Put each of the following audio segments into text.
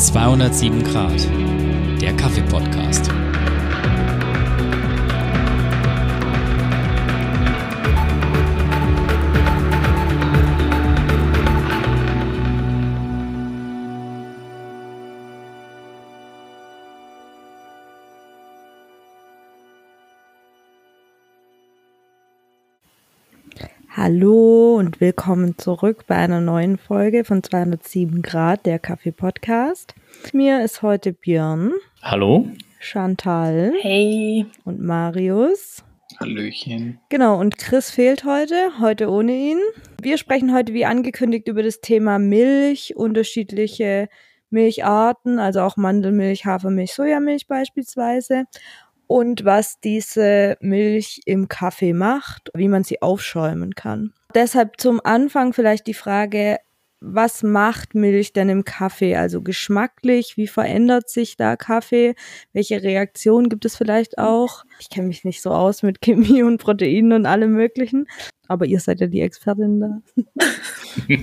207 Grad, der Kaffee-Podcast. Hallo und willkommen zurück bei einer neuen Folge von 207 Grad, der Kaffee Podcast. Mir ist heute Björn. Hallo. Chantal. Hey. Und Marius. Hallöchen. Genau, und Chris fehlt heute, heute ohne ihn. Wir sprechen heute wie angekündigt über das Thema Milch, unterschiedliche Milcharten, also auch Mandelmilch, Hafermilch, Sojamilch beispielsweise und was diese Milch im Kaffee macht, wie man sie aufschäumen kann. Deshalb zum Anfang vielleicht die Frage, was macht Milch denn im Kaffee? Also geschmacklich, wie verändert sich da Kaffee? Welche Reaktionen gibt es vielleicht auch? Ich kenne mich nicht so aus mit Chemie und Proteinen und allem möglichen, aber ihr seid ja die Expertin da.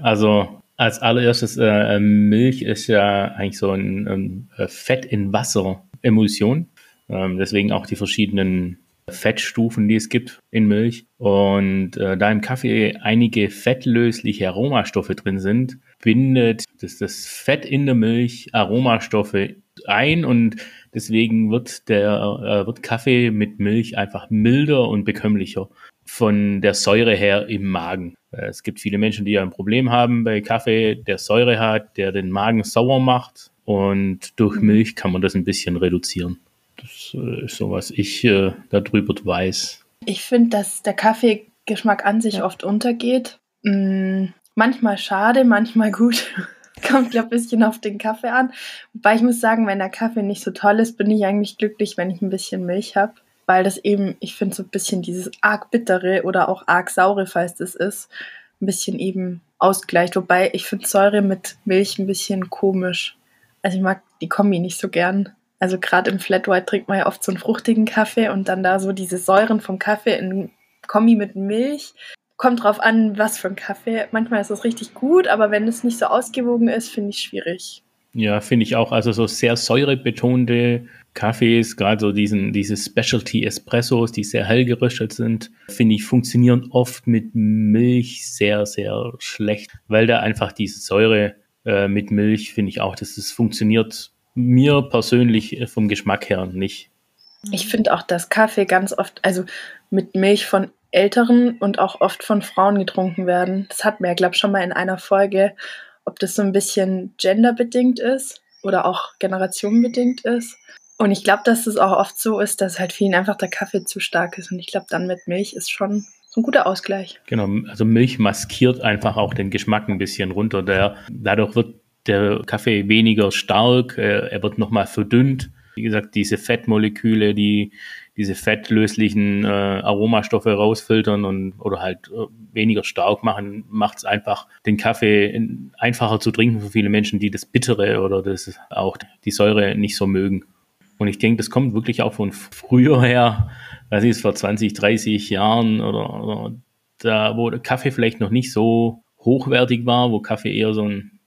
also als allererstes, äh, Milch ist ja eigentlich so ein, ein Fett in Wasser Emulsion. Ähm, deswegen auch die verschiedenen Fettstufen, die es gibt in Milch. Und äh, da im Kaffee einige fettlösliche Aromastoffe drin sind, bindet das, das Fett in der Milch Aromastoffe ein und deswegen wird der äh, wird Kaffee mit Milch einfach milder und bekömmlicher von der Säure her im Magen. Äh, es gibt viele Menschen, die ja ein Problem haben bei Kaffee, der Säure hat, der den Magen sauer macht und durch mhm. Milch kann man das ein bisschen reduzieren. Das äh, ist so, was ich äh, darüber weiß. Ich finde, dass der Kaffeegeschmack an sich ja. oft untergeht. Mm, manchmal schade, manchmal gut. Kommt, glaube ich, ein bisschen auf den Kaffee an. Wobei ich muss sagen, wenn der Kaffee nicht so toll ist, bin ich eigentlich glücklich, wenn ich ein bisschen Milch habe. Weil das eben, ich finde, so ein bisschen dieses arg bittere oder auch arg saure, falls das ist, ein bisschen eben ausgleicht. Wobei ich finde Säure mit Milch ein bisschen komisch. Also ich mag die Kombi nicht so gern. Also gerade im Flat White trinkt man ja oft so einen fruchtigen Kaffee und dann da so diese Säuren vom Kaffee in Kombi mit Milch. Kommt drauf an, was für ein Kaffee. Manchmal ist das richtig gut, aber wenn es nicht so ausgewogen ist, finde ich schwierig. Ja, finde ich auch. Also so sehr säurebetonte Kaffees, gerade so diesen, diese Specialty Espressos, die sehr hell geröstet sind, finde ich, funktionieren oft mit Milch sehr, sehr schlecht, weil da einfach diese Säure äh, mit Milch finde ich auch, dass es funktioniert mir persönlich äh, vom Geschmack her nicht. Ich finde auch, dass Kaffee ganz oft, also mit Milch von Älteren und auch oft von Frauen getrunken werden. Das hatten wir glaube ich, schon mal in einer Folge, ob das so ein bisschen genderbedingt ist oder auch generationenbedingt ist. Und ich glaube, dass es auch oft so ist, dass halt vielen einfach der Kaffee zu stark ist. Und ich glaube, dann mit Milch ist schon so ein guter Ausgleich. Genau, also Milch maskiert einfach auch den Geschmack ein bisschen runter. Der, dadurch wird der Kaffee weniger stark, äh, er wird nochmal verdünnt. Wie gesagt, diese Fettmoleküle, die diese fettlöslichen äh, Aromastoffe rausfiltern und oder halt äh, weniger stark machen, macht es einfach den Kaffee einfacher zu trinken für viele Menschen, die das Bittere oder das auch die Säure nicht so mögen. Und ich denke, das kommt wirklich auch von früher her, was ist vor 20, 30 Jahren oder, oder da, wo der Kaffee vielleicht noch nicht so hochwertig war, wo Kaffee eher so ein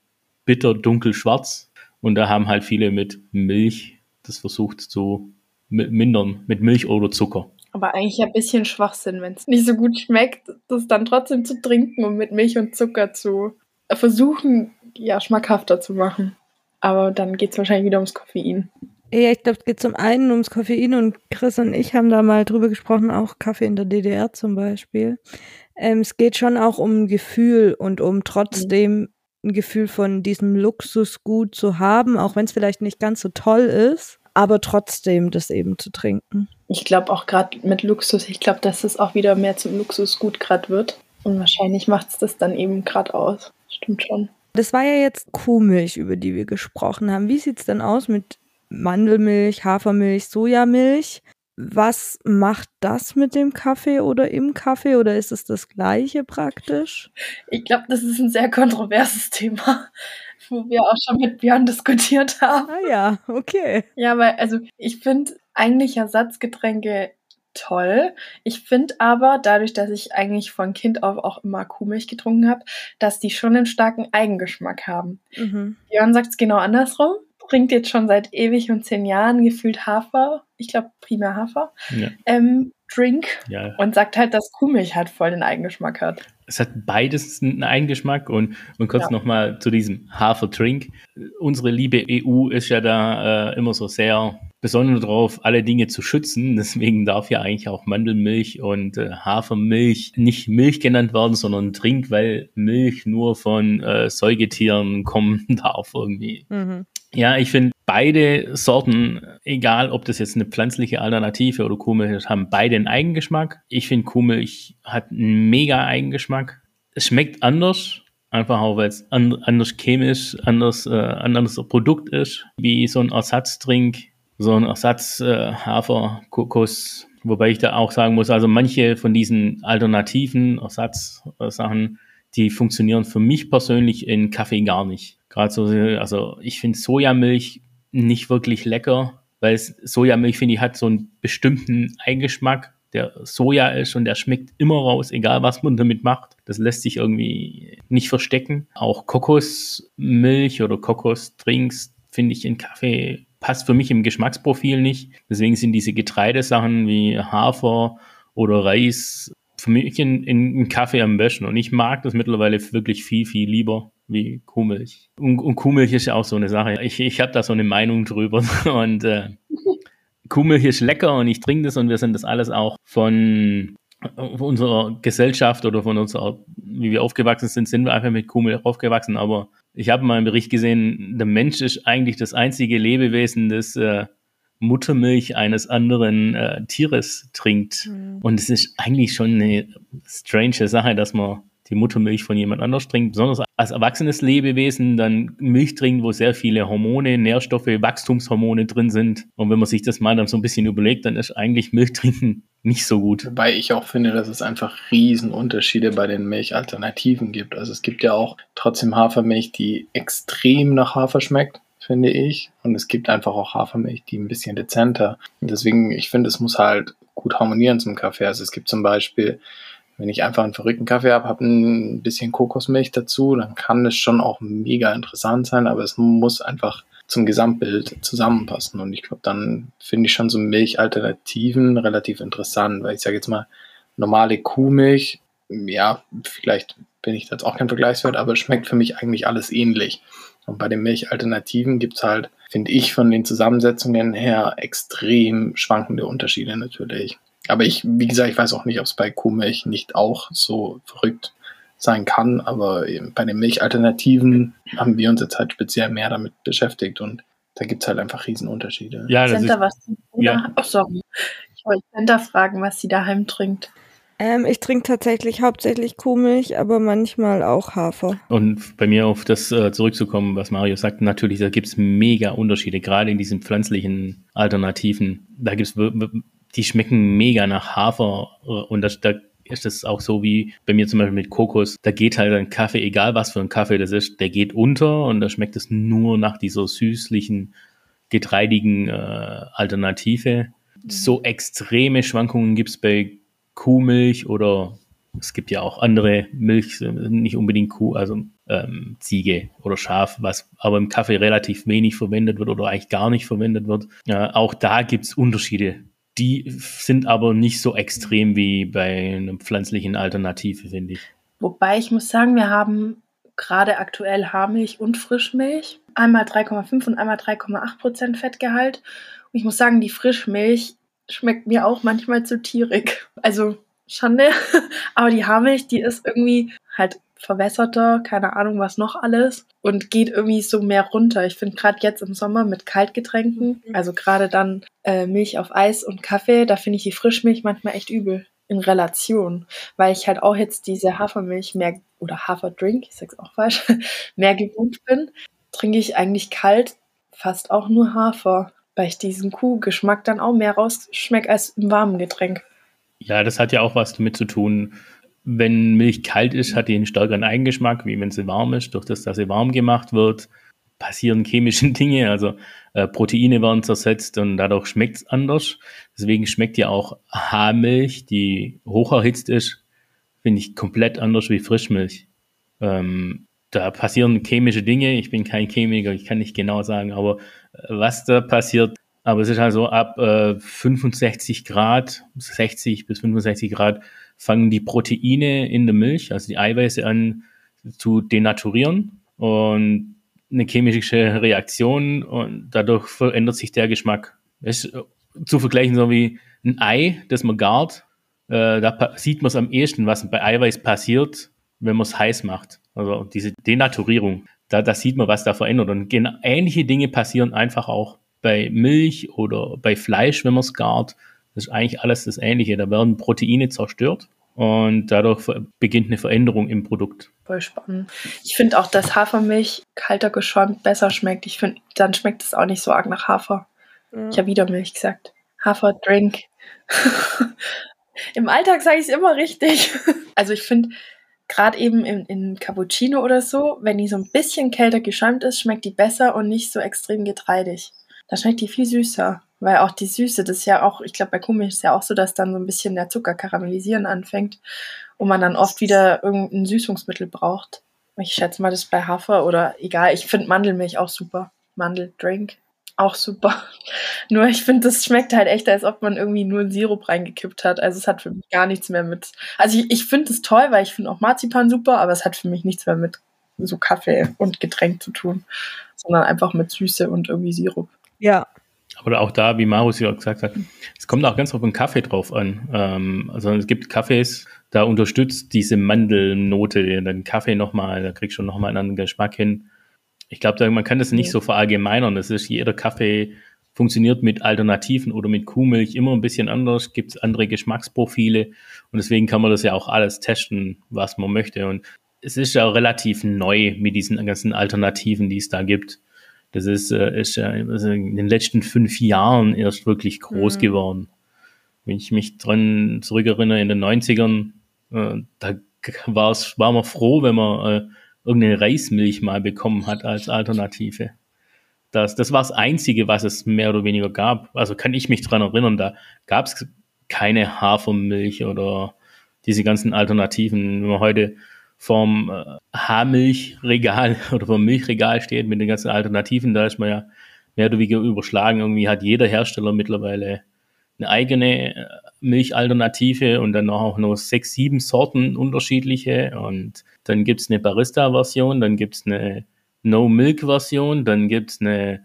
bitter, dunkel, schwarz. Und da haben halt viele mit Milch das versucht zu mindern, mit Milch oder Zucker. Aber eigentlich ein bisschen Schwachsinn, wenn es nicht so gut schmeckt, das dann trotzdem zu trinken und mit Milch und Zucker zu versuchen, ja, schmackhafter zu machen. Aber dann geht es wahrscheinlich wieder ums Koffein. Ja, ich glaube, es geht zum einen ums Koffein und Chris und ich haben da mal drüber gesprochen, auch Kaffee in der DDR zum Beispiel. Ähm, es geht schon auch um Gefühl und um trotzdem ein Gefühl von diesem Luxusgut zu haben, auch wenn es vielleicht nicht ganz so toll ist, aber trotzdem das eben zu trinken. Ich glaube auch gerade mit Luxus, ich glaube, dass es auch wieder mehr zum Luxusgut gerade wird. Und wahrscheinlich macht es das dann eben gerade aus. Stimmt schon. Das war ja jetzt Kuhmilch, über die wir gesprochen haben. Wie sieht es denn aus mit Mandelmilch, Hafermilch, Sojamilch. Was macht das mit dem Kaffee oder im Kaffee oder ist es das gleiche praktisch? Ich glaube, das ist ein sehr kontroverses Thema, wo wir auch schon mit Björn diskutiert haben. Ah ja, okay. Ja, weil also ich finde eigentlich Ersatzgetränke toll. Ich finde aber, dadurch, dass ich eigentlich von Kind auf auch immer Kuhmilch getrunken habe, dass die schon einen starken Eigengeschmack haben. Mhm. Jörn sagt es genau andersrum. Trinkt jetzt schon seit ewig und zehn Jahren gefühlt Hafer, ich glaube primär Hafer, ja. ähm, Drink ja. und sagt halt, dass Kuhmilch halt voll den Eigengeschmack hat. Es hat beides einen Eigengeschmack und, und kurz ja. nochmal zu diesem Hafer-Drink. Unsere liebe EU ist ja da äh, immer so sehr besonders darauf, alle Dinge zu schützen. Deswegen darf ja eigentlich auch Mandelmilch und äh, Hafermilch nicht Milch genannt werden, sondern Trink, weil Milch nur von äh, Säugetieren kommen darf irgendwie. Mhm. Ja, ich finde beide Sorten, egal ob das jetzt eine pflanzliche Alternative oder Kuhmilch ist, haben beide einen Eigengeschmack. Ich finde Kuhmilch hat einen mega Eigengeschmack. Es schmeckt anders, einfach auch weil es anders chemisch, anders, äh, anderes Produkt ist, wie so ein Ersatzdrink so ein Ersatz äh, Hafer, Kokos, wobei ich da auch sagen muss, also manche von diesen alternativen Ersatzsachen, die funktionieren für mich persönlich in Kaffee gar nicht. Gerade so, also ich finde Sojamilch nicht wirklich lecker, weil Sojamilch, finde ich, hat so einen bestimmten Eigengeschmack, der Soja ist und der schmeckt immer raus, egal was man damit macht. Das lässt sich irgendwie nicht verstecken. Auch Kokosmilch oder Kokosdrinks finde ich in Kaffee passt für mich im Geschmacksprofil nicht. Deswegen sind diese Getreidesachen wie Hafer oder Reis für mich in, in, Kaffee am besten. Und ich mag das mittlerweile wirklich viel, viel lieber wie Kuhmilch. Und, und Kuhmilch ist ja auch so eine Sache. Ich, ich habe da so eine Meinung drüber. Und äh, Kuhmilch ist lecker und ich trinke das und wir sind das alles auch von unserer Gesellschaft oder von unserer, wie wir aufgewachsen sind, sind wir einfach mit Kuhmilch aufgewachsen. Aber ich habe mal einen Bericht gesehen, der Mensch ist eigentlich das einzige Lebewesen, das äh, Muttermilch eines anderen äh, Tieres trinkt. Mhm. Und es ist eigentlich schon eine strange Sache, dass man die Muttermilch von jemand anders trinkt, besonders als erwachsenes Lebewesen dann Milch trinkt, wo sehr viele Hormone, Nährstoffe, Wachstumshormone drin sind. Und wenn man sich das mal dann so ein bisschen überlegt, dann ist eigentlich Milch trinken nicht so gut. Wobei ich auch finde, dass es einfach Riesenunterschiede bei den Milchalternativen gibt. Also es gibt ja auch trotzdem Hafermilch, die extrem nach Hafer schmeckt finde ich. Und es gibt einfach auch Hafermilch, die ein bisschen dezenter. Und deswegen, ich finde, es muss halt gut harmonieren zum Kaffee. Also es gibt zum Beispiel wenn ich einfach einen verrückten Kaffee habe, habe ein bisschen Kokosmilch dazu, dann kann es schon auch mega interessant sein, aber es muss einfach zum Gesamtbild zusammenpassen. Und ich glaube, dann finde ich schon so Milchalternativen relativ interessant, weil ich sage jetzt mal, normale Kuhmilch, ja, vielleicht bin ich jetzt auch kein Vergleichswert, aber schmeckt für mich eigentlich alles ähnlich. Und bei den Milchalternativen gibt es halt, finde ich, von den Zusammensetzungen her extrem schwankende Unterschiede natürlich. Aber ich, wie gesagt, ich weiß auch nicht, ob es bei Kuhmilch nicht auch so verrückt sein kann, aber bei den Milchalternativen haben wir uns jetzt halt speziell mehr damit beschäftigt und da gibt es halt einfach Riesenunterschiede. Ja, das ist, was ja. Oh, sorry. Ich wollte Center fragen, was sie daheim trinkt. Ähm, ich trinke tatsächlich hauptsächlich Kuhmilch, aber manchmal auch Hafer. Und bei mir auf das äh, zurückzukommen, was Mario sagt, natürlich, da gibt es mega Unterschiede, gerade in diesen pflanzlichen Alternativen. Da gibt es die schmecken mega nach Hafer und das, da ist es auch so wie bei mir zum Beispiel mit Kokos. Da geht halt ein Kaffee, egal was für ein Kaffee das ist, der geht unter und da schmeckt es nur nach dieser süßlichen, getreidigen äh, Alternative. Mhm. So extreme Schwankungen gibt es bei Kuhmilch oder es gibt ja auch andere Milch, nicht unbedingt Kuh, also ähm, Ziege oder Schaf, was aber im Kaffee relativ wenig verwendet wird oder eigentlich gar nicht verwendet wird. Ja, auch da gibt es Unterschiede die sind aber nicht so extrem wie bei einer pflanzlichen Alternative, finde ich. Wobei ich muss sagen, wir haben gerade aktuell Haarmilch und Frischmilch. Einmal 3,5 und einmal 3,8 Prozent Fettgehalt. Und ich muss sagen, die Frischmilch schmeckt mir auch manchmal zu tierig. Also Schande. Aber die Haarmilch, die ist irgendwie halt verwässerter, keine Ahnung was noch alles und geht irgendwie so mehr runter. Ich finde gerade jetzt im Sommer mit Kaltgetränken, mhm. also gerade dann äh, Milch auf Eis und Kaffee, da finde ich die Frischmilch manchmal echt übel in Relation, weil ich halt auch jetzt diese Hafermilch mehr oder Haferdrink, ich sag's auch falsch, mehr gewohnt bin, trinke ich eigentlich kalt fast auch nur Hafer, weil ich diesen Kuhgeschmack dann auch mehr rausschmecke als im warmen Getränk. Ja, das hat ja auch was damit zu tun, wenn Milch kalt ist, hat die einen stärkeren Eigengeschmack, wie wenn sie warm ist, durch das, dass sie warm gemacht wird. passieren chemische Dinge, also äh, Proteine werden zersetzt und dadurch schmeckt es anders. Deswegen schmeckt ja auch Haarmilch, die hoch erhitzt ist, finde ich komplett anders wie Frischmilch. Ähm, da passieren chemische Dinge. Ich bin kein Chemiker, ich kann nicht genau sagen, aber äh, was da passiert, aber es ist also ab äh, 65 Grad, 60 bis 65 Grad fangen die Proteine in der Milch, also die Eiweiße an zu denaturieren und eine chemische Reaktion und dadurch verändert sich der Geschmack. Das ist äh, zu vergleichen so wie ein Ei, das man gart. Äh, da sieht man es am ehesten, was bei Eiweiß passiert, wenn man es heiß macht. Also diese Denaturierung, da, da sieht man, was da verändert. Und ähnliche Dinge passieren einfach auch bei Milch oder bei Fleisch, wenn man es gart. Das ist eigentlich alles das Ähnliche. Da werden Proteine zerstört und dadurch beginnt eine Veränderung im Produkt. Voll spannend. Ich finde auch, dass Hafermilch kalter geschäumt besser schmeckt. Ich finde, dann schmeckt es auch nicht so arg nach Hafer. Ja. Ich habe wieder Milch gesagt. Haferdrink. Im Alltag sage ich es immer richtig. Also ich finde, gerade eben in, in Cappuccino oder so, wenn die so ein bisschen kälter geschäumt ist, schmeckt die besser und nicht so extrem getreidig. Da schmeckt die viel süßer. Weil auch die Süße, das ist ja auch, ich glaube, bei Kuhmilch ist ja auch so, dass dann so ein bisschen der Zucker karamellisieren anfängt und man dann oft wieder irgendein Süßungsmittel braucht. Ich schätze mal, das ist bei Hafer oder egal. Ich finde Mandelmilch auch super. Mandeldrink auch super. Nur ich finde, das schmeckt halt echt, als ob man irgendwie nur Sirup reingekippt hat. Also es hat für mich gar nichts mehr mit. Also ich, ich finde es toll, weil ich finde auch Marzipan super, aber es hat für mich nichts mehr mit so Kaffee und Getränk zu tun, sondern einfach mit Süße und irgendwie Sirup. Ja. Aber auch da, wie Marus ja gesagt hat, es kommt auch ganz auf den Kaffee drauf an. Ähm, also es gibt Kaffees, da unterstützt diese Mandelnote den Kaffee nochmal, da kriegst du nochmal einen anderen Geschmack hin. Ich glaube, man kann das nicht so verallgemeinern. Das ist, jeder Kaffee funktioniert mit Alternativen oder mit Kuhmilch immer ein bisschen anders, gibt es andere Geschmacksprofile und deswegen kann man das ja auch alles testen, was man möchte. Und es ist ja relativ neu mit diesen ganzen Alternativen, die es da gibt. Das ist, äh, ist in den letzten fünf Jahren erst wirklich groß mhm. geworden. Wenn ich mich dran zurückerinnere, in den 90ern, äh, da war's, war man froh, wenn man äh, irgendeine Reismilch mal bekommen hat als Alternative. Das, das war das Einzige, was es mehr oder weniger gab. Also kann ich mich dran erinnern, da gab es keine Hafermilch oder diese ganzen Alternativen. Wenn man heute vom äh, Haarmilchregal oder vom Milchregal steht mit den ganzen Alternativen, da ist man ja mehr oder weniger überschlagen. Irgendwie hat jeder Hersteller mittlerweile eine eigene äh, Milchalternative und dann auch noch sechs, sieben Sorten unterschiedliche. Und dann gibt es eine Barista-Version, dann gibt es eine No-Milk-Version, dann gibt es eine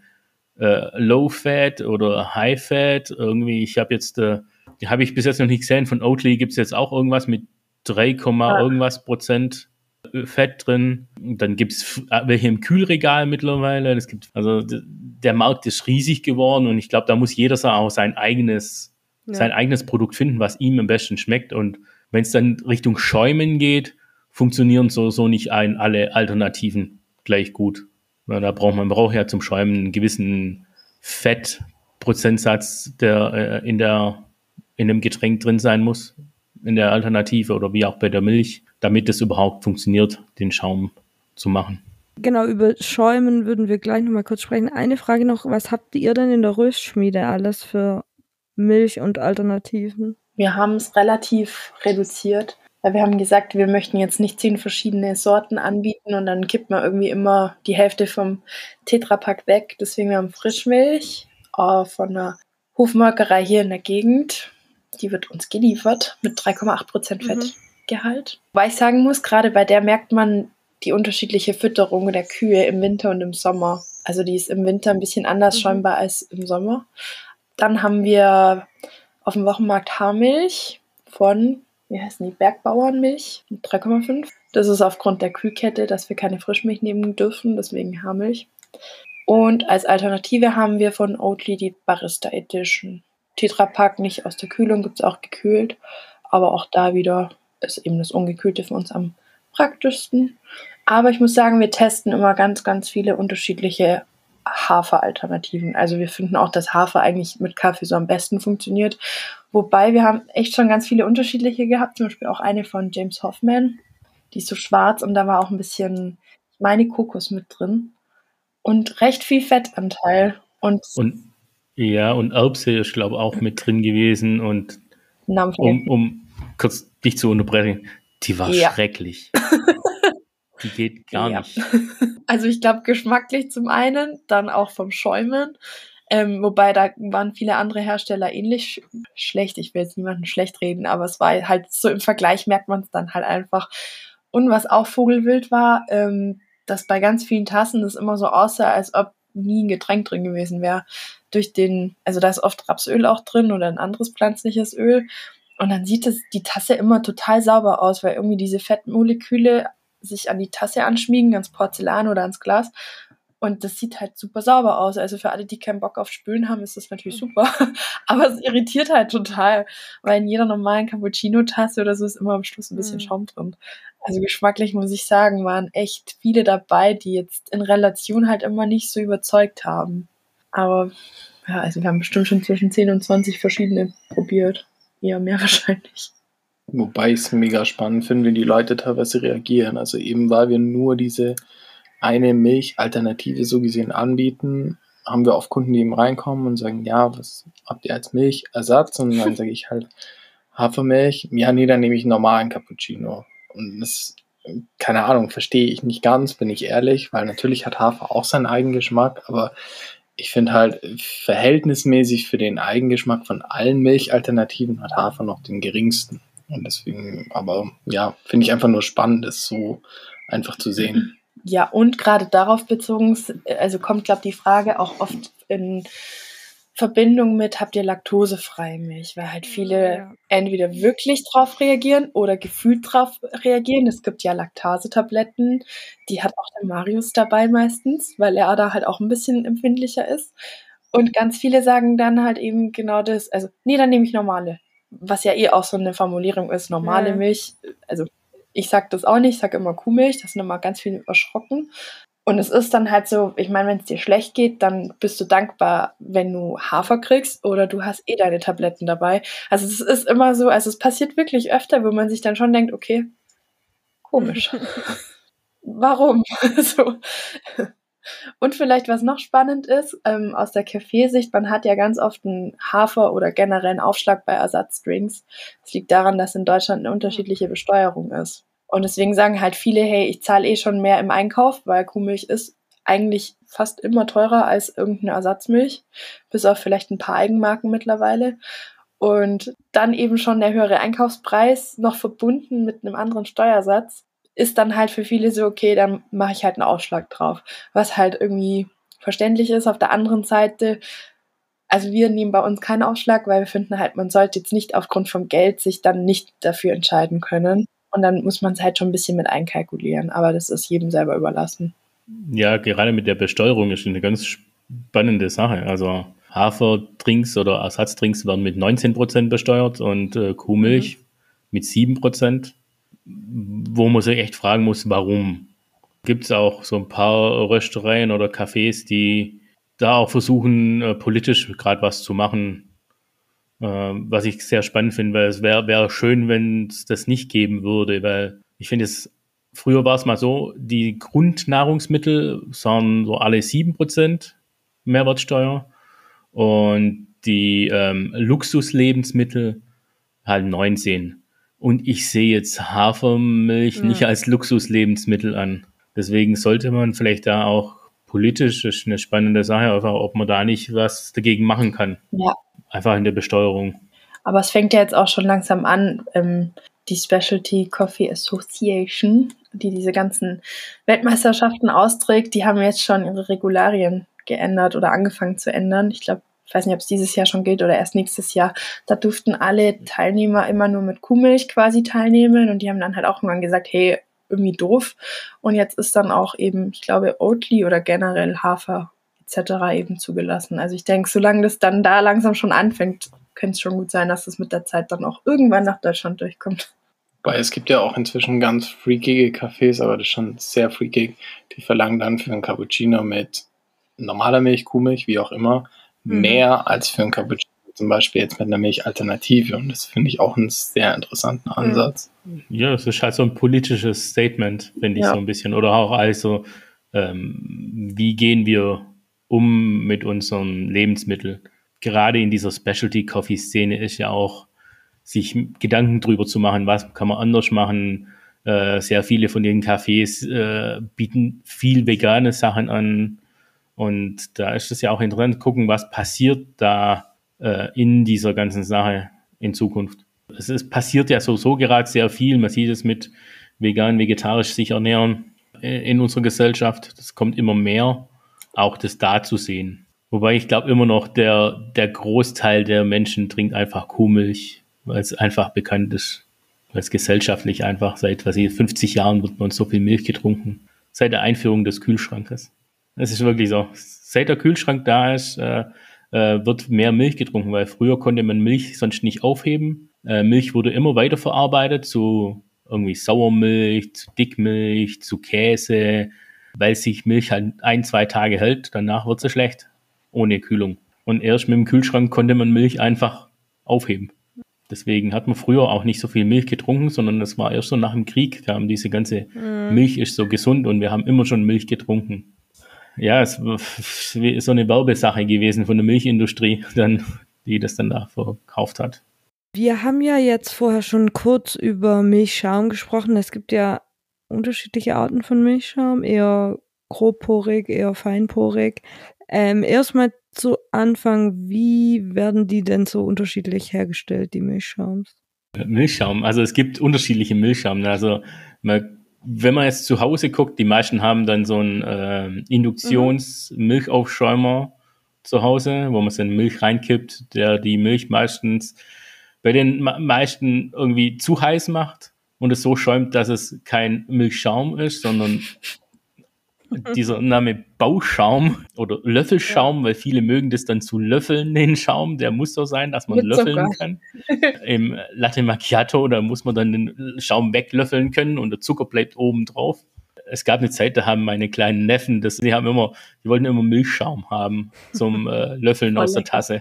äh, Low-Fat oder High-Fat. Irgendwie, ich habe jetzt, äh, habe ich bis jetzt noch nicht gesehen, von Oatly gibt es jetzt auch irgendwas mit 3, ja. irgendwas Prozent Fett drin. Dann gibt es welche im Kühlregal mittlerweile. Das gibt, also der Markt ist riesig geworden und ich glaube, da muss jeder auch sein eigenes, ja. sein eigenes Produkt finden, was ihm am besten schmeckt. Und wenn es dann Richtung Schäumen geht, funktionieren so, so nicht ein, alle Alternativen gleich gut. Ja, da braucht man braucht ja zum Schäumen einen gewissen Fettprozentsatz, der äh, in der in dem Getränk drin sein muss in der Alternative oder wie auch bei der Milch, damit es überhaupt funktioniert, den Schaum zu machen. Genau, über Schäumen würden wir gleich nochmal kurz sprechen. Eine Frage noch, was habt ihr denn in der Röstschmiede alles für Milch und Alternativen? Wir haben es relativ reduziert. Weil wir haben gesagt, wir möchten jetzt nicht zehn verschiedene Sorten anbieten und dann kippt man irgendwie immer die Hälfte vom Tetrapack weg. Deswegen haben wir Frischmilch äh, von einer Hofmolkerei hier in der Gegend die wird uns geliefert mit 3,8 Prozent mhm. Fettgehalt. Mhm. Weil ich sagen muss, gerade bei der merkt man die unterschiedliche Fütterung der Kühe im Winter und im Sommer. Also die ist im Winter ein bisschen anders mhm. schäumbar als im Sommer. Dann haben wir auf dem Wochenmarkt Haarmilch von, wie heißen die, Bergbauernmilch mit 3,5. Das ist aufgrund der Kühlkette, dass wir keine Frischmilch nehmen dürfen, deswegen Haarmilch. Und als Alternative haben wir von Oatly die Barista Edition Tetrapack nicht aus der Kühlung, gibt es auch gekühlt. Aber auch da wieder ist eben das Ungekühlte für uns am praktischsten. Aber ich muss sagen, wir testen immer ganz, ganz viele unterschiedliche Haferalternativen. Also wir finden auch, dass Hafer eigentlich mit Kaffee so am besten funktioniert. Wobei wir haben echt schon ganz viele unterschiedliche gehabt. Zum Beispiel auch eine von James Hoffman. Die ist so schwarz und da war auch ein bisschen, meine, Kokos mit drin. Und recht viel Fettanteil. Und, und ja, und Erbse ist, glaube ich, auch mit drin gewesen. Und um, um kurz dich zu unterbrechen, die war ja. schrecklich. die geht gar ja. nicht. Also ich glaube geschmacklich zum einen, dann auch vom Schäumen. Ähm, wobei da waren viele andere Hersteller ähnlich sch schlecht. Ich will jetzt niemanden schlecht reden, aber es war halt so im Vergleich merkt man es dann halt einfach. Und was auch Vogelwild war, ähm, dass bei ganz vielen Tassen es immer so aussah, als ob nie ein Getränk drin gewesen wäre. Durch den, also da ist oft Rapsöl auch drin oder ein anderes pflanzliches Öl. Und dann sieht es die Tasse immer total sauber aus, weil irgendwie diese Fettmoleküle sich an die Tasse anschmiegen, ans Porzellan oder ans Glas. Und das sieht halt super sauber aus. Also für alle, die keinen Bock auf Spülen haben, ist das natürlich mhm. super. Aber es irritiert halt total, weil in jeder normalen Cappuccino-Tasse oder so ist immer am Schluss ein bisschen mhm. Schaum drin. Also geschmacklich muss ich sagen, waren echt viele dabei, die jetzt in Relation halt immer nicht so überzeugt haben. Aber ja, also wir haben bestimmt schon zwischen 10 und 20 verschiedene probiert. Eher mehr wahrscheinlich. Wobei ich es mega spannend finde, wie die Leute teilweise reagieren. Also eben weil wir nur diese eine Milchalternative so gesehen anbieten, haben wir oft Kunden, die eben reinkommen und sagen, ja, was habt ihr als Milchersatz? Und dann sage ich halt Hafermilch. Ja, nee, dann nehme ich einen normalen Cappuccino. Und das, keine Ahnung, verstehe ich nicht ganz, bin ich ehrlich, weil natürlich hat Hafer auch seinen Eigengeschmack, aber ich finde halt verhältnismäßig für den Eigengeschmack von allen Milchalternativen hat Hafer noch den geringsten. Und deswegen, aber ja, finde ich einfach nur spannend, das so einfach zu sehen. Ja, und gerade darauf bezogen, also kommt, glaube ich, die Frage auch oft in Verbindung mit, habt ihr laktosefreie Milch? Weil halt viele ja. entweder wirklich drauf reagieren oder gefühlt drauf reagieren. Es gibt ja Laktasetabletten, die hat auch der Marius dabei meistens, weil er da halt auch ein bisschen empfindlicher ist. Und ganz viele sagen dann halt eben genau das, also, nee, dann nehme ich normale. Was ja eh auch so eine Formulierung ist, normale ja. Milch. Also, ich sag das auch nicht, ich sag immer Kuhmilch, das sind immer ganz viele erschrocken. Und es ist dann halt so, ich meine, wenn es dir schlecht geht, dann bist du dankbar, wenn du Hafer kriegst oder du hast eh deine Tabletten dabei. Also es ist immer so, also es passiert wirklich öfter, wo man sich dann schon denkt, okay, komisch. Warum? so. Und vielleicht, was noch spannend ist, ähm, aus der Kaffeesicht, man hat ja ganz oft einen Hafer oder generell einen Aufschlag bei Ersatzdrinks. Das liegt daran, dass in Deutschland eine unterschiedliche Besteuerung ist. Und deswegen sagen halt viele, hey, ich zahle eh schon mehr im Einkauf, weil Kuhmilch ist eigentlich fast immer teurer als irgendeine Ersatzmilch, bis auf vielleicht ein paar Eigenmarken mittlerweile. Und dann eben schon der höhere Einkaufspreis, noch verbunden mit einem anderen Steuersatz, ist dann halt für viele so, okay, dann mache ich halt einen Aufschlag drauf. Was halt irgendwie verständlich ist. Auf der anderen Seite, also wir nehmen bei uns keinen Aufschlag, weil wir finden halt, man sollte jetzt nicht aufgrund vom Geld sich dann nicht dafür entscheiden können. Und dann muss man es halt schon ein bisschen mit einkalkulieren. Aber das ist jedem selber überlassen. Ja, gerade mit der Besteuerung ist eine ganz spannende Sache. Also Haferdrinks oder Ersatzdrinks werden mit 19% besteuert und äh, Kuhmilch mhm. mit 7%, wo man sich echt fragen muss, warum. Gibt es auch so ein paar Röstereien oder Cafés, die da auch versuchen, äh, politisch gerade was zu machen, was ich sehr spannend finde, weil es wäre wär schön, wenn es das nicht geben würde, weil ich finde es, früher war es mal so, die Grundnahrungsmittel waren so alle 7% Mehrwertsteuer und die ähm, Luxuslebensmittel halt 19. Und ich sehe jetzt Hafermilch ja. nicht als Luxuslebensmittel an. Deswegen sollte man vielleicht da auch politisch, das ist eine spannende Sache, einfach, ob man da nicht was dagegen machen kann. Ja, Einfach in der Besteuerung. Aber es fängt ja jetzt auch schon langsam an, ähm, die Specialty Coffee Association, die diese ganzen Weltmeisterschaften austrägt, die haben jetzt schon ihre Regularien geändert oder angefangen zu ändern. Ich glaube, ich weiß nicht, ob es dieses Jahr schon gilt oder erst nächstes Jahr. Da durften alle Teilnehmer immer nur mit Kuhmilch quasi teilnehmen und die haben dann halt auch irgendwann gesagt, hey, irgendwie doof. Und jetzt ist dann auch eben, ich glaube, Oatly oder generell Hafer etc. eben zugelassen. Also ich denke, solange das dann da langsam schon anfängt, könnte es schon gut sein, dass es mit der Zeit dann auch irgendwann nach Deutschland durchkommt. Weil es gibt ja auch inzwischen ganz freakige Cafés, aber das ist schon sehr freakig. Die verlangen dann für einen Cappuccino mit normaler Milch, Kuhmilch, wie auch immer, mhm. mehr als für einen Cappuccino zum Beispiel jetzt mit einer Milchalternative. Und das finde ich auch einen sehr interessanten mhm. Ansatz. Ja, das ist halt so ein politisches Statement, finde ich ja. so ein bisschen. Oder auch also ähm, wie gehen wir um mit unseren Lebensmitteln. Gerade in dieser Specialty-Coffee-Szene ist ja auch, sich Gedanken drüber zu machen, was kann man anders machen. Äh, sehr viele von den Cafés äh, bieten viel vegane Sachen an. Und da ist es ja auch interessant, gucken, was passiert da äh, in dieser ganzen Sache in Zukunft. Es ist, passiert ja so, so gerade sehr viel. Man sieht es mit vegan, vegetarisch sich ernähren in unserer Gesellschaft. Das kommt immer mehr, auch das da zu sehen. Wobei ich glaube immer noch, der, der Großteil der Menschen trinkt einfach Kuhmilch, weil es einfach bekannt ist. Weil es gesellschaftlich einfach seit, was ich, 50 Jahren wird uns so viel Milch getrunken. Seit der Einführung des Kühlschrankes. Es ist wirklich so. Seit der Kühlschrank da ist, äh, äh, wird mehr Milch getrunken, weil früher konnte man Milch sonst nicht aufheben. Äh, Milch wurde immer weiterverarbeitet zu irgendwie Sauermilch, zu Dickmilch, zu Käse, weil sich Milch halt ein, zwei Tage hält, danach wird sie schlecht, ohne Kühlung. Und erst mit dem Kühlschrank konnte man Milch einfach aufheben. Deswegen hat man früher auch nicht so viel Milch getrunken, sondern das war erst so nach dem Krieg. Da haben diese ganze mhm. Milch ist so gesund und wir haben immer schon Milch getrunken. Ja, es ist so eine Werbesache gewesen von der Milchindustrie, dann, die das dann da verkauft hat. Wir haben ja jetzt vorher schon kurz über Milchschaum gesprochen. Es gibt ja unterschiedliche Arten von Milchschaum, eher grobporig, eher feinporig. Ähm, erstmal zu Anfang, wie werden die denn so unterschiedlich hergestellt, die Milchschaums? Milchschaum, also es gibt unterschiedliche Milchschaum. Also man, wenn man jetzt zu Hause guckt, die meisten haben dann so einen äh, Induktions-Milchaufschäumer zu Hause, wo man seine Milch reinkippt, der die Milch meistens bei den meisten irgendwie zu heiß macht und es so schäumt, dass es kein Milchschaum ist, sondern dieser Name Bauschaum oder Löffelschaum, ja. weil viele mögen das dann zu löffeln, den Schaum, der muss so sein, dass man Mit löffeln Zucker. kann. Im Latte Macchiato, da muss man dann den Schaum weglöffeln können und der Zucker bleibt oben drauf. Es gab eine Zeit, da haben meine kleinen Neffen, das, die haben immer, die wollten immer Milchschaum haben zum äh, Löffeln aus der Tasse.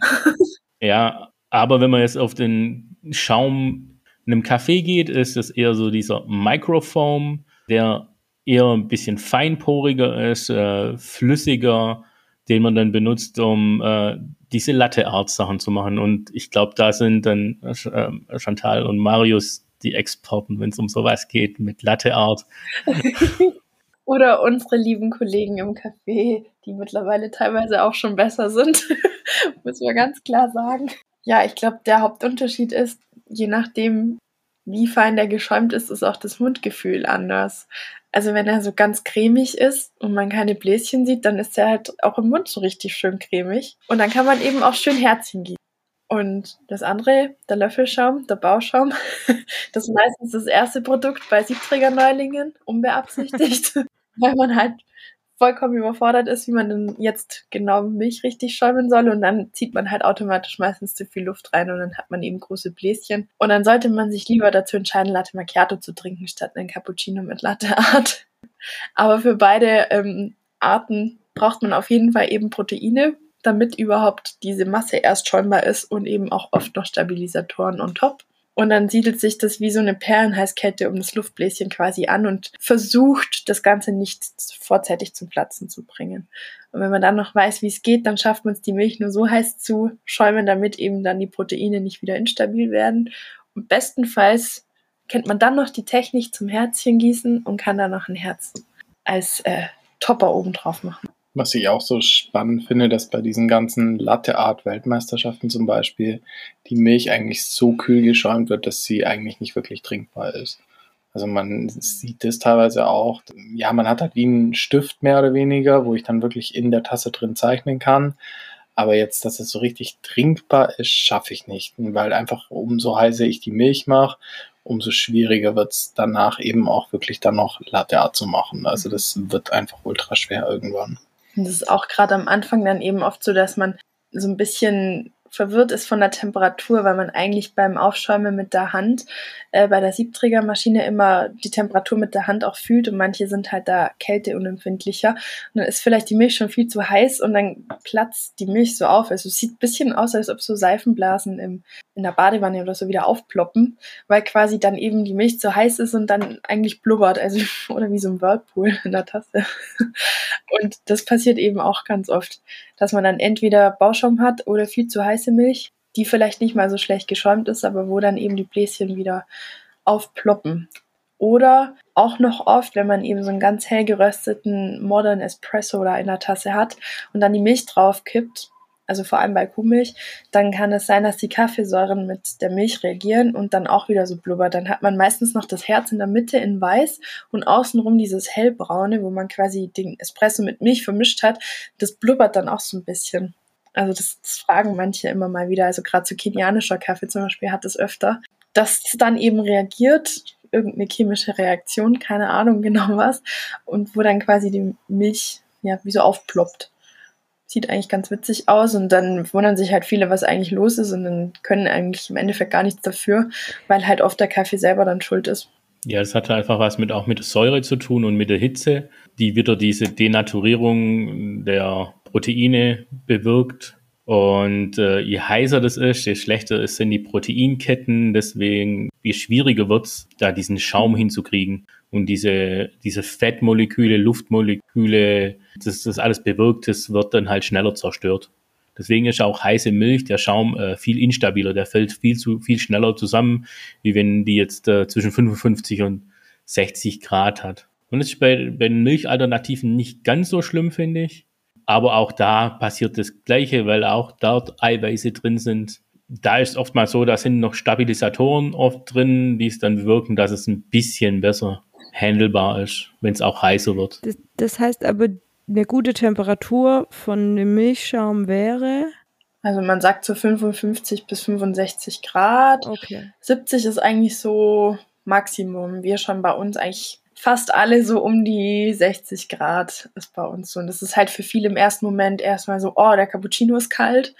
Ja, aber wenn man jetzt auf den Schaum einem Kaffee geht, ist es eher so dieser Microfoam, der eher ein bisschen feinporiger ist, äh, flüssiger, den man dann benutzt, um äh, diese Latte-Art-Sachen zu machen. Und ich glaube, da sind dann äh, Chantal und Marius die Experten, wenn es um sowas geht, mit Latte-Art. Oder unsere lieben Kollegen im Café, die mittlerweile teilweise auch schon besser sind, muss man ganz klar sagen. Ja, ich glaube, der Hauptunterschied ist, je nachdem, wie fein der geschäumt ist, ist auch das Mundgefühl anders. Also wenn er so ganz cremig ist und man keine Bläschen sieht, dann ist er halt auch im Mund so richtig schön cremig. Und dann kann man eben auch schön Herzchen gießen. Und das andere, der Löffelschaum, der Bauschaum, das ist meistens das erste Produkt bei Siebträgerneulingen, unbeabsichtigt, weil man halt vollkommen überfordert ist, wie man denn jetzt genau Milch richtig schäumen soll. Und dann zieht man halt automatisch meistens zu viel Luft rein und dann hat man eben große Bläschen. Und dann sollte man sich lieber dazu entscheiden, Latte Macchiato zu trinken, statt einen Cappuccino mit Latte Art. Aber für beide ähm, Arten braucht man auf jeden Fall eben Proteine, damit überhaupt diese Masse erst schäumbar ist und eben auch oft noch Stabilisatoren on top. Und dann siedelt sich das wie so eine Perlenheißkette um das Luftbläschen quasi an und versucht, das Ganze nicht vorzeitig zum Platzen zu bringen. Und wenn man dann noch weiß, wie es geht, dann schafft man es, die Milch nur so heiß zu schäumen, damit eben dann die Proteine nicht wieder instabil werden. Und bestenfalls kennt man dann noch die Technik zum Herzchen gießen und kann dann noch ein Herz als äh, Topper oben drauf machen. Was ich auch so spannend finde, dass bei diesen ganzen Latte-Art-Weltmeisterschaften zum Beispiel die Milch eigentlich so kühl geschäumt wird, dass sie eigentlich nicht wirklich trinkbar ist. Also man sieht das teilweise auch. Ja, man hat halt wie einen Stift mehr oder weniger, wo ich dann wirklich in der Tasse drin zeichnen kann. Aber jetzt, dass es so richtig trinkbar ist, schaffe ich nicht. Weil einfach umso heißer ich die Milch mache, umso schwieriger wird es danach eben auch wirklich dann noch Latte Art zu machen. Also das wird einfach ultra schwer irgendwann. Und das ist auch gerade am Anfang dann eben oft so, dass man so ein bisschen verwirrt ist von der Temperatur, weil man eigentlich beim Aufschäumen mit der Hand äh, bei der Siebträgermaschine immer die Temperatur mit der Hand auch fühlt und manche sind halt da kälteunempfindlicher. Und dann ist vielleicht die Milch schon viel zu heiß und dann platzt die Milch so auf. Also es sieht ein bisschen aus, als ob so Seifenblasen im, in der Badewanne oder so wieder aufploppen, weil quasi dann eben die Milch zu heiß ist und dann eigentlich blubbert, also oder wie so ein Whirlpool in der Tasse. Und das passiert eben auch ganz oft, dass man dann entweder Bauschaum hat oder viel zu heiße Milch, die vielleicht nicht mal so schlecht geschäumt ist, aber wo dann eben die Bläschen wieder aufploppen. Oder auch noch oft, wenn man eben so einen ganz hell gerösteten Modern Espresso da in der Tasse hat und dann die Milch drauf kippt, also vor allem bei Kuhmilch, dann kann es sein, dass die Kaffeesäuren mit der Milch reagieren und dann auch wieder so blubbert. Dann hat man meistens noch das Herz in der Mitte in weiß und außenrum dieses hellbraune, wo man quasi den Espresso mit Milch vermischt hat. Das blubbert dann auch so ein bisschen. Also das, das fragen manche immer mal wieder. Also gerade so kenianischer Kaffee zum Beispiel hat es öfter, dass es dann eben reagiert, irgendeine chemische Reaktion, keine Ahnung genau was, und wo dann quasi die Milch ja wie so aufploppt sieht eigentlich ganz witzig aus und dann wundern sich halt viele, was eigentlich los ist und dann können eigentlich im Endeffekt gar nichts dafür, weil halt oft der Kaffee selber dann schuld ist. Ja, das hat einfach was mit auch mit der Säure zu tun und mit der Hitze, die wieder diese Denaturierung der Proteine bewirkt. Und äh, je heißer das ist, je schlechter sind die Proteinketten, deswegen je schwieriger wird es, da diesen Schaum hinzukriegen und diese, diese Fettmoleküle, Luftmoleküle, das, das alles bewirkt, das wird dann halt schneller zerstört. Deswegen ist auch heiße Milch, der Schaum, äh, viel instabiler, der fällt viel zu viel schneller zusammen, wie wenn die jetzt äh, zwischen 55 und 60 Grad hat. Und das ist bei, bei den Milchalternativen nicht ganz so schlimm, finde ich. Aber auch da passiert das Gleiche, weil auch dort Eiweiße drin sind. Da ist oftmals so, da sind noch Stabilisatoren oft drin, die es dann bewirken, dass es ein bisschen besser handelbar ist, wenn es auch heißer wird. Das, das heißt aber, eine gute Temperatur von dem Milchschaum wäre? Also man sagt so 55 bis 65 Grad. Okay. 70 ist eigentlich so Maximum. Wir schon bei uns eigentlich fast alle so um die 60 Grad ist bei uns so. Und das ist halt für viele im ersten Moment erstmal so, oh, der Cappuccino ist kalt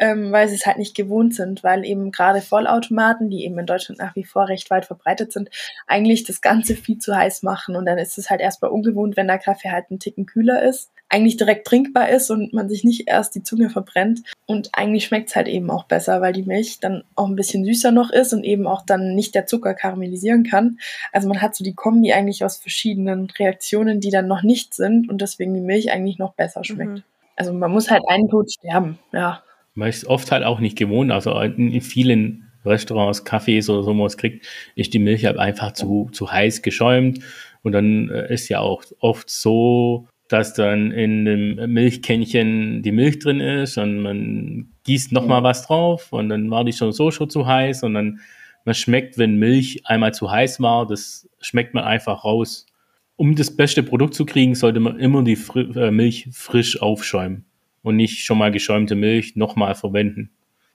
ähm, weil sie es halt nicht gewohnt sind, weil eben gerade Vollautomaten, die eben in Deutschland nach wie vor recht weit verbreitet sind, eigentlich das Ganze viel zu heiß machen und dann ist es halt erstmal ungewohnt, wenn der Kaffee halt einen Ticken kühler ist, eigentlich direkt trinkbar ist und man sich nicht erst die Zunge verbrennt und eigentlich schmeckt es halt eben auch besser, weil die Milch dann auch ein bisschen süßer noch ist und eben auch dann nicht der Zucker karamellisieren kann. Also man hat so die Kombi eigentlich aus verschiedenen Reaktionen, die dann noch nicht sind und deswegen die Milch eigentlich noch besser schmeckt. Mhm. Also man muss halt einen Tod sterben, ja man ist oft halt auch nicht gewohnt. Also in vielen Restaurants, Cafés oder so, wo man es kriegt, ist die Milch halt einfach zu, zu heiß geschäumt. Und dann äh, ist ja auch oft so, dass dann in dem Milchkännchen die Milch drin ist und man gießt nochmal was drauf und dann war die schon so schon zu heiß und dann man schmeckt, wenn Milch einmal zu heiß war, das schmeckt man einfach raus. Um das beste Produkt zu kriegen, sollte man immer die Fr äh, Milch frisch aufschäumen und nicht schon mal geschäumte Milch nochmal verwenden.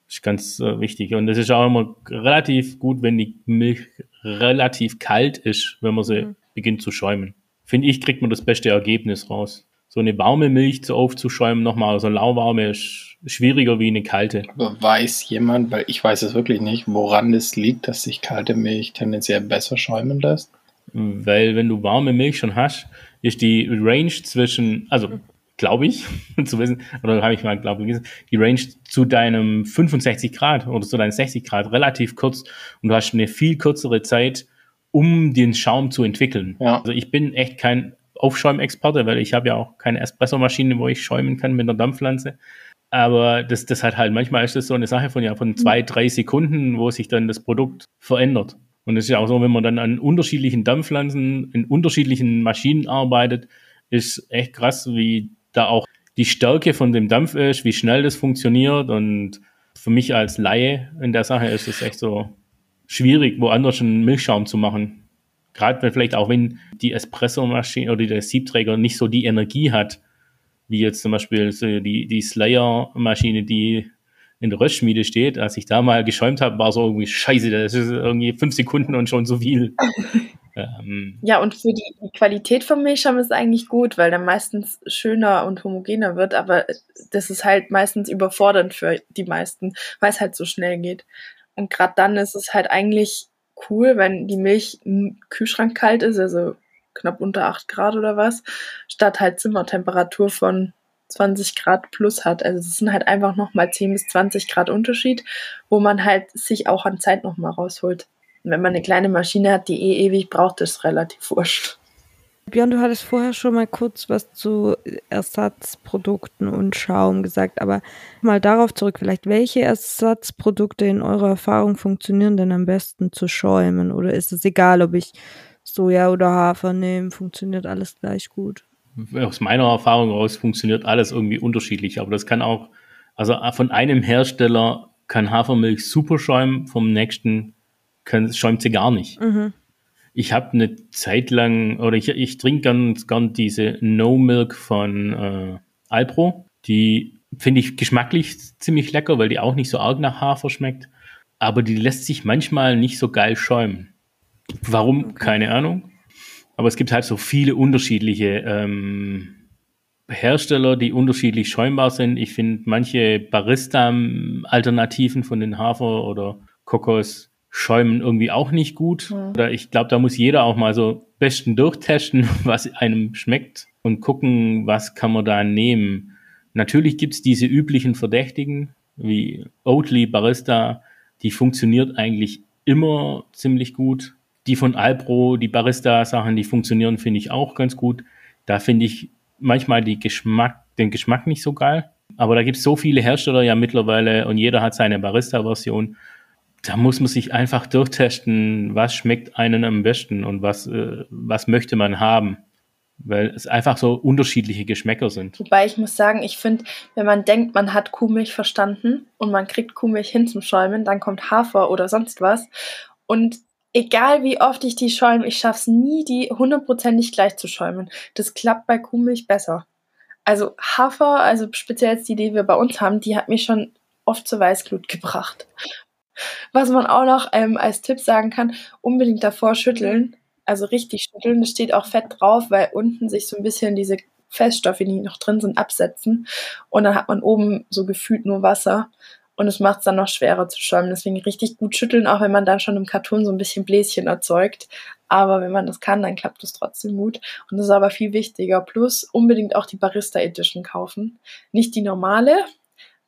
Das ist ganz äh, wichtig. Und es ist auch immer relativ gut, wenn die Milch relativ kalt ist, wenn man sie mhm. beginnt zu schäumen. Finde ich, kriegt man das beste Ergebnis raus. So eine warme Milch zu aufzuschäumen nochmal, also lauwarme ist schwieriger wie eine kalte. Aber weiß jemand, weil ich weiß es wirklich nicht, woran es liegt, dass sich kalte Milch tendenziell besser schäumen lässt? Weil wenn du warme Milch schon hast, ist die Range zwischen, also mhm glaube ich, zu wissen, oder habe ich mal, glaube ich, die Range zu deinem 65 Grad oder zu deinen 60 Grad relativ kurz und du hast eine viel kürzere Zeit, um den Schaum zu entwickeln. Ja. Also ich bin echt kein Aufschäumexperte, weil ich habe ja auch keine Espressomaschine, wo ich schäumen kann mit einer Dampfpflanze. Aber das, das hat halt, manchmal ist das so eine Sache von ja von zwei, drei Sekunden, wo sich dann das Produkt verändert. Und es ist ja auch so, wenn man dann an unterschiedlichen Dampfpflanzen in unterschiedlichen Maschinen arbeitet, ist echt krass, wie da auch die Stärke von dem Dampf ist, wie schnell das funktioniert. Und für mich als Laie in der Sache ist es echt so schwierig, woanders einen Milchschaum zu machen. Gerade wenn vielleicht auch wenn die Espresso-Maschine oder der Siebträger nicht so die Energie hat, wie jetzt zum Beispiel so die, die Slayer-Maschine, die in der Röstschmiede steht. Als ich da mal geschäumt habe, war so irgendwie scheiße, das ist irgendwie fünf Sekunden und schon so viel. Ähm, Ja, und für die Qualität vom Milchschaum ist eigentlich gut, weil der meistens schöner und homogener wird, aber das ist halt meistens überfordernd für die meisten, weil es halt so schnell geht. Und gerade dann ist es halt eigentlich cool, wenn die Milch im Kühlschrank kalt ist, also knapp unter 8 Grad oder was, statt halt Zimmertemperatur von 20 Grad plus hat. Also es sind halt einfach nochmal 10 bis 20 Grad Unterschied, wo man halt sich auch an Zeit nochmal rausholt. Und wenn man eine kleine Maschine hat, die eh ewig braucht, ist relativ wurscht. Björn, du hattest vorher schon mal kurz was zu Ersatzprodukten und Schaum gesagt, aber mal darauf zurück, vielleicht welche Ersatzprodukte in eurer Erfahrung funktionieren denn am besten zu schäumen? Oder ist es egal, ob ich Soja oder Hafer nehme, funktioniert alles gleich gut? aus meiner Erfahrung raus funktioniert alles irgendwie unterschiedlich, aber das kann auch, also von einem Hersteller kann Hafermilch super schäumen, vom nächsten kann, schäumt sie gar nicht. Mhm. Ich habe eine Zeit lang, oder ich, ich trinke ganz gern diese No Milk von äh, Alpro. Die finde ich geschmacklich ziemlich lecker, weil die auch nicht so arg nach Hafer schmeckt. Aber die lässt sich manchmal nicht so geil schäumen. Warum? Keine Ahnung. Aber es gibt halt so viele unterschiedliche ähm, Hersteller, die unterschiedlich schäumbar sind. Ich finde manche Barista-Alternativen von den Hafer oder Kokos schäumen irgendwie auch nicht gut. Ja. Oder ich glaube, da muss jeder auch mal so besten durchtesten, was einem schmeckt und gucken, was kann man da nehmen. Natürlich gibt's diese üblichen Verdächtigen wie Oatly, Barista, die funktioniert eigentlich immer ziemlich gut. Die von Alpro, die Barista-Sachen, die funktionieren, finde ich auch ganz gut. Da finde ich manchmal die Geschmack, den Geschmack nicht so geil. Aber da gibt es so viele Hersteller ja mittlerweile und jeder hat seine Barista-Version. Da muss man sich einfach durchtesten, was schmeckt einem am besten und was, äh, was möchte man haben. Weil es einfach so unterschiedliche Geschmäcker sind. Wobei ich muss sagen, ich finde, wenn man denkt, man hat Kuhmilch verstanden und man kriegt Kuhmilch hin zum Schäumen, dann kommt Hafer oder sonst was. Und egal wie oft ich die schäume, ich schaffe es nie, die hundertprozentig gleich zu schäumen. Das klappt bei Kuhmilch besser. Also Hafer, also speziell jetzt die, die wir bei uns haben, die hat mich schon oft zur Weißglut gebracht. Was man auch noch ähm, als Tipp sagen kann, unbedingt davor schütteln. Also richtig schütteln. Da steht auch Fett drauf, weil unten sich so ein bisschen diese Feststoffe, die noch drin sind, absetzen. Und dann hat man oben so gefühlt nur Wasser. Und es macht es dann noch schwerer zu schäumen. Deswegen richtig gut schütteln, auch wenn man dann schon im Karton so ein bisschen Bläschen erzeugt. Aber wenn man das kann, dann klappt es trotzdem gut. Und das ist aber viel wichtiger. Plus unbedingt auch die Barista Edition kaufen. Nicht die normale,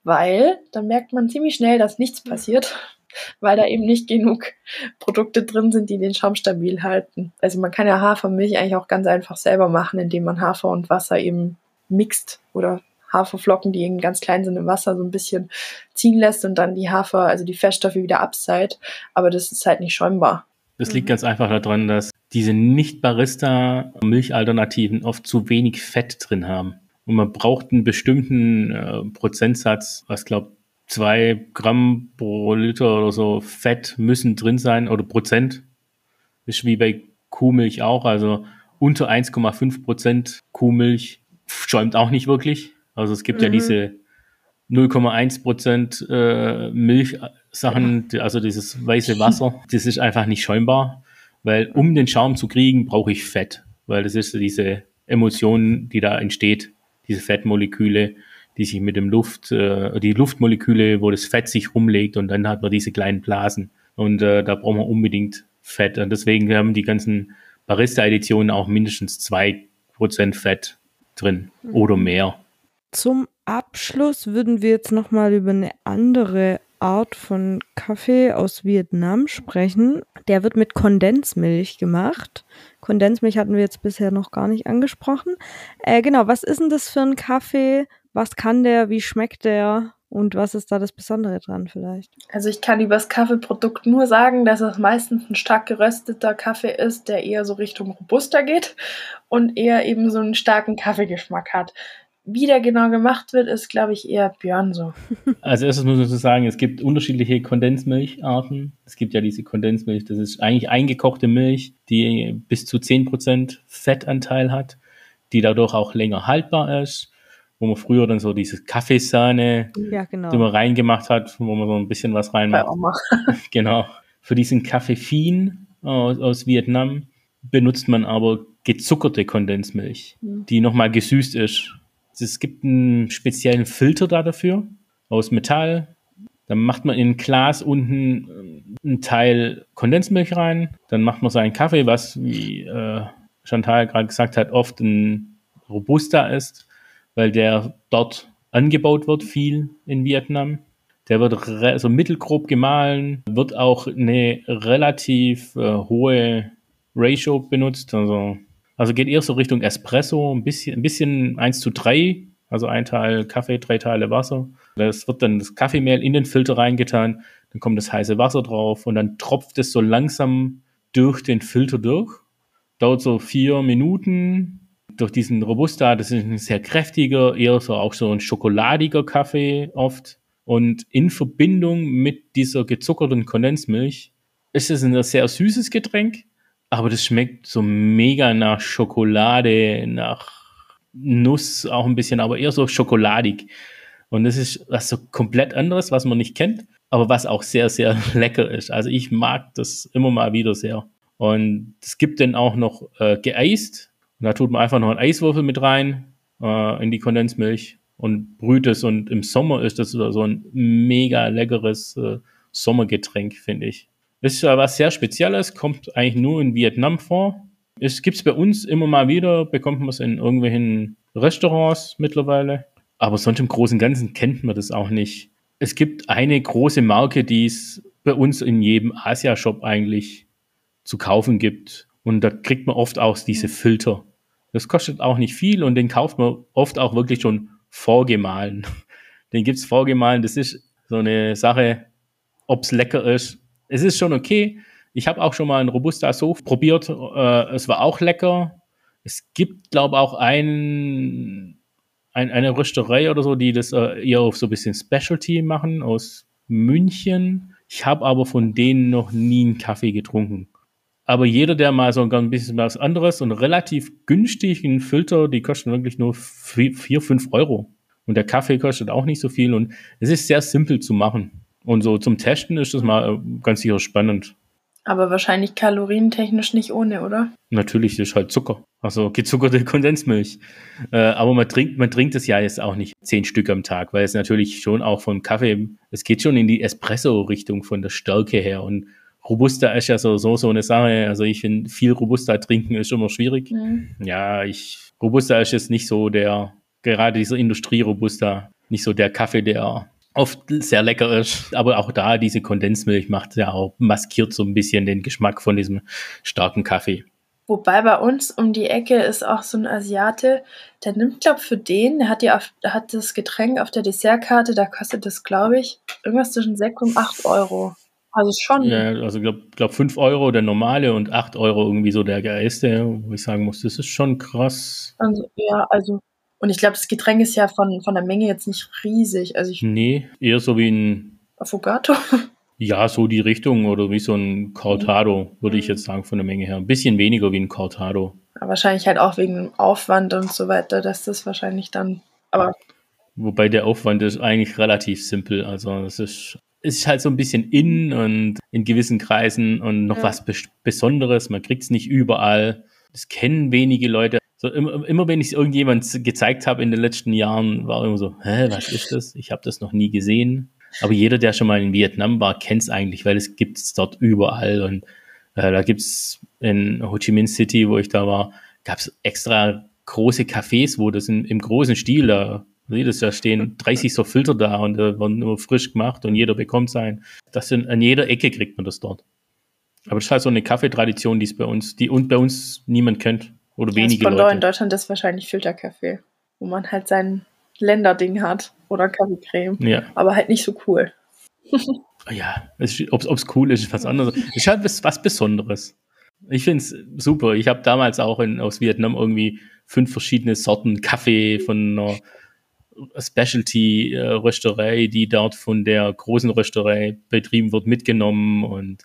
weil dann merkt man ziemlich schnell, dass nichts passiert, weil da eben nicht genug Produkte drin sind, die den Schaum stabil halten. Also man kann ja Hafermilch eigentlich auch ganz einfach selber machen, indem man Hafer und Wasser eben mixt oder Haferflocken, die eben ganz klein sind im Wasser, so ein bisschen ziehen lässt und dann die Hafer, also die Feststoffe wieder abseit. Aber das ist halt nicht schäumbar. Das liegt ganz einfach daran, dass diese Nicht-Barista-Milchalternativen oft zu wenig Fett drin haben. Und man braucht einen bestimmten äh, Prozentsatz, was glaube zwei Gramm pro Liter oder so Fett müssen drin sein oder Prozent. Ist wie bei Kuhmilch auch. Also unter 1,5 Prozent Kuhmilch schäumt auch nicht wirklich. Also es gibt ja Mhm. diese 0,1 Prozent äh, Milchsachen, also dieses weiße Wasser, das ist einfach nicht schäumbar, weil um den Schaum zu kriegen, brauche ich Fett, weil das ist diese Emotion, die da entsteht, diese Fettmoleküle, die sich mit dem Luft, äh, die Luftmoleküle, wo das Fett sich rumlegt und dann hat man diese kleinen Blasen und äh, da braucht man unbedingt Fett und deswegen haben die ganzen Barista-Editionen auch mindestens zwei Prozent Fett drin oder mehr. Zum Abschluss würden wir jetzt nochmal über eine andere Art von Kaffee aus Vietnam sprechen. Der wird mit Kondensmilch gemacht. Kondensmilch hatten wir jetzt bisher noch gar nicht angesprochen. Äh, genau, was ist denn das für ein Kaffee? Was kann der? Wie schmeckt der? Und was ist da das Besondere dran vielleicht? Also ich kann über das Kaffeeprodukt nur sagen, dass es meistens ein stark gerösteter Kaffee ist, der eher so Richtung robuster geht und eher eben so einen starken Kaffeegeschmack hat. Wie der genau gemacht wird, ist, glaube ich, eher Björn so. Als erstes muss man so sagen, es gibt unterschiedliche Kondensmilcharten. Es gibt ja diese Kondensmilch, das ist eigentlich eingekochte Milch, die bis zu 10% Fettanteil hat, die dadurch auch länger haltbar ist, wo man früher dann so diese Kaffeesahne, Ja, genau. die man reingemacht hat, wo man so ein bisschen was reinmacht. Oma. Genau. Für diesen Kaffeefin aus, aus Vietnam, benutzt man aber gezuckerte Kondensmilch, Mhm. die nochmal gesüßt ist. Es gibt einen speziellen Filter da dafür aus Metall. Dann macht man in ein Glas unten äh, einen Teil Kondensmilch rein. Dann macht man seinen Kaffee, was, wie äh, Chantal gerade gesagt hat, oft ein Robusta ist, weil der dort angebaut wird, viel in Vietnam. Der wird so mittelgrob gemahlen, wird auch eine relativ äh, hohe Ratio benutzt. Also, also geht eher so Richtung Espresso, ein bisschen, ein bisschen 1 zu 3, also ein Teil Kaffee, drei Teile Wasser. Das wird dann das Kaffeemehl in den Filter reingetan, dann kommt das heiße Wasser drauf und dann tropft es so langsam durch den Filter durch. Dauert so vier Minuten. Durch diesen Robusta, das ist ein sehr kräftiger, eher so auch so ein schokoladiger Kaffee oft. Und in Verbindung mit dieser gezuckerten Kondensmilch ist es ein sehr süßes Getränk, aber das schmeckt so mega nach Schokolade, nach Nuss auch ein bisschen, aber eher so schokoladig. Und das ist was so komplett anderes, was man nicht kennt, aber was auch sehr, sehr lecker ist. Also ich mag das immer mal wieder sehr. Und es gibt dann auch noch äh, geeist. Und da tut man einfach noch einen Eiswürfel mit rein äh, in die Kondensmilch und brüht es. Und im Sommer ist das so ein mega leckeres äh, Sommergetränk, finde ich. Ist ja was sehr Spezielles, kommt eigentlich nur in Vietnam vor. Es gibt es bei uns immer mal wieder, bekommt man es in irgendwelchen Restaurants mittlerweile. Aber sonst im Großen und Ganzen kennt man das auch nicht. Es gibt eine große Marke, die es bei uns in jedem Asia-Shop eigentlich zu kaufen gibt. Und da kriegt man oft auch diese Filter. Das kostet auch nicht viel und den kauft man oft auch wirklich schon vorgemahlen. Den gibt's vorgemahlen. Das ist so eine Sache, ob's lecker ist. Es ist schon okay. Ich habe auch schon mal einen Robusta so probiert. Äh, es war auch lecker. Es gibt, glaube auch ein, ein, eine Rösterei oder so, die das äh, eher auf so ein bisschen Specialty machen aus München. Ich habe aber von denen noch nie einen Kaffee getrunken. Aber jeder, der mal so ein bisschen was anderes und relativ günstig einen Filter, die kosten wirklich nur vier, vier, fünf Euro. Und der Kaffee kostet auch nicht so viel und es ist sehr simpel zu machen. Und so zum Testen ist das mal äh, ganz sicher spannend. Aber wahrscheinlich kalorientechnisch nicht ohne, oder? Natürlich ist halt Zucker. Also gezuckerte Kondensmilch. Äh, aber man trinkt, man trinkt es ja jetzt auch nicht zehn Stück am Tag, weil es natürlich schon auch von Kaffee, es geht schon in die Espresso-Richtung von der Stärke her. Und Robusta ist ja so, so, so eine Sache. Also ich finde, viel Robusta trinken ist immer schwierig. Mhm. Ja, ich, Robusta ist jetzt nicht so der, gerade dieser Industrie-Robusta, nicht so der Kaffee, der oft sehr lecker ist. Aber auch da, diese Kondensmilch macht ja auch, maskiert so ein bisschen den Geschmack von diesem starken Kaffee. Wobei bei uns um die Ecke ist auch so ein Asiate, der nimmt, glaube für den, der hat, ja auf, hat das Getränk auf der Dessertkarte, da kostet das, glaube ich, irgendwas zwischen 6 und 8 Euro. Also schon. Ja, also glaube glaub 5 Euro der normale und 8 Euro irgendwie so der geiste, wo ich sagen muss, das ist schon krass. Also, ja, also. Und ich glaube, das Getränk ist ja von, von der Menge jetzt nicht riesig. Also ich Nee, eher so wie ein, Affogato. ja, so die Richtung oder wie so ein Cortado, würde ich jetzt sagen, von der Menge her. Ein bisschen weniger wie ein Cortado. Ja, wahrscheinlich halt auch wegen dem Aufwand und so weiter, dass das wahrscheinlich dann. Aber Wobei der Aufwand ist eigentlich relativ simpel. Also es ist, es ist halt so ein bisschen in und in gewissen Kreisen und noch Ja. was Bes- Besonderes. Man kriegt es nicht überall. Das kennen wenige Leute. So immer, immer wenn ich es irgendjemand gezeigt habe in den letzten Jahren, war immer so, hä, was ist das? Ich habe das noch nie gesehen. Aber jeder, der schon mal in Vietnam war, kennt es eigentlich, weil es gibt es dort überall. Und äh, da gibt es in Ho Chi Minh City, wo ich da war, gab es extra große Cafés, wo das in, im großen Stil da, ihr, da stehen 30 so Filter da und äh, werden immer frisch gemacht und jeder bekommt sein. Das sind, an jeder Ecke kriegt man das dort. Aber das ist halt so eine Kaffeetradition, die es bei uns, die und bei uns niemand kennt. Oder wenige das Pendant in Leute. Deutschland ist wahrscheinlich Filterkaffee, wo man halt sein Länderding hat oder Kaffeecreme. Ja. Aber halt nicht so cool. Ja, ob es cool ist, ist was anderes. Es ist halt was, was Besonderes. Ich finde es super. Ich habe damals auch in, aus Vietnam irgendwie fünf verschiedene Sorten Kaffee von einer Specialty-Rösterei, die dort von der großen Rösterei betrieben wird, mitgenommen und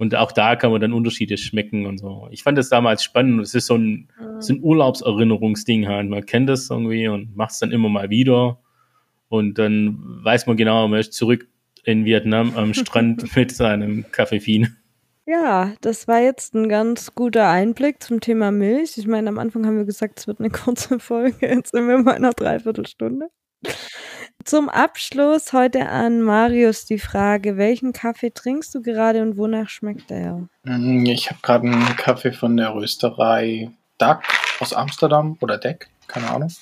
und auch da kann man dann Unterschiede schmecken und so. Ich fand das damals spannend. Es ist so ein, so ein Urlaubserinnerungsding halt. Man kennt das irgendwie und macht es dann immer mal wieder. Und dann weiß man genau, man ist zurück in Vietnam am Strand mit seinem Kaffeefin. Ja, das war jetzt ein ganz guter Einblick zum Thema Milch. Ich meine, am Anfang haben wir gesagt, es wird eine kurze Folge. Jetzt sind wir mal in einer Dreiviertelstunde. Zum Abschluss heute an Marius die Frage, welchen Kaffee trinkst du gerade und wonach schmeckt er? Mm, Ich habe gerade einen Kaffee von der Rösterei Duck aus Amsterdam oder Deck, keine Ahnung.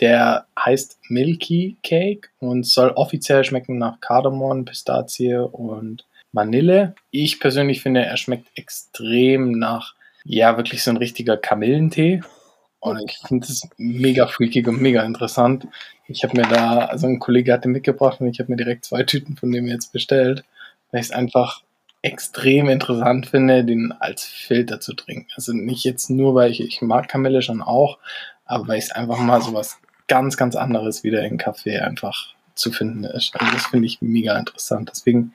Der heißt Milky Cake und soll offiziell schmecken nach Kardamom, Pistazie und Vanille. Ich persönlich finde, er schmeckt extrem nach, ja, wirklich so ein richtiger Kamillentee. Und ich finde es mega freakig und mega interessant. Ich habe mir da, also ein Kollege hat den mitgebracht und ich habe mir direkt zwei Tüten von dem jetzt bestellt, weil ich es einfach extrem interessant finde, den als Filter zu trinken. Also nicht jetzt nur, weil ich, ich mag Kamille schon auch, aber weil es einfach mal so was ganz, ganz anderes wieder in Kaffee einfach zu finden ist. Also das finde ich mega interessant. Deswegen,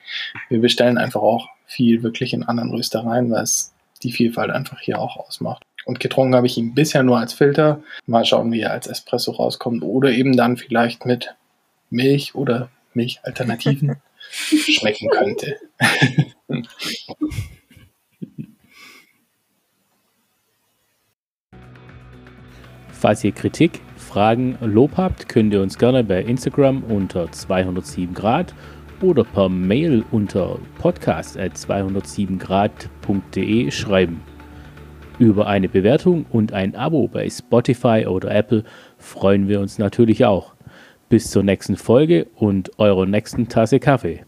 wir bestellen einfach auch viel wirklich in anderen Röstereien, weil es die Vielfalt einfach hier auch ausmacht. Und getrunken habe ich ihn bisher nur als Filter. Mal schauen, wie er als Espresso rauskommt. Oder eben dann vielleicht mit Milch oder Milchalternativen schmecken könnte. Falls ihr Kritik, Fragen, Lob habt, könnt ihr uns gerne bei Instagram unter 207 Grad oder per Mail unter podcast.207grad.de schreiben. Über eine Bewertung und ein Abo bei Spotify oder Apple freuen wir uns natürlich auch. Bis zur nächsten Folge und eurer nächsten Tasse Kaffee.